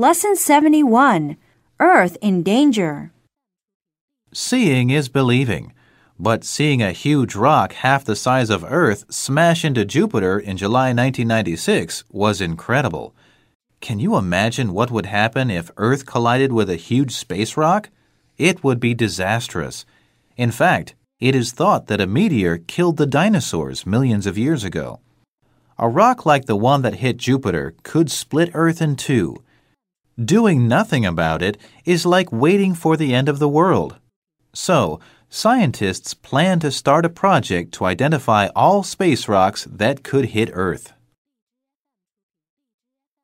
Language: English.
Lesson 71 Earth in Danger. Seeing is believing. But seeing a huge rock half the size of Earth smash into Jupiter in July 1996 was incredible. Can you imagine what would happen if Earth collided with a huge space rock? It would be disastrous. In fact, it is thought that a meteor killed the dinosaurs millions of years ago. A rock like the one that hit Jupiter could split Earth in two. Doing nothing about it is like waiting for the end of the world. So, scientists plan to start a project to identify all space rocks that could hit Earth.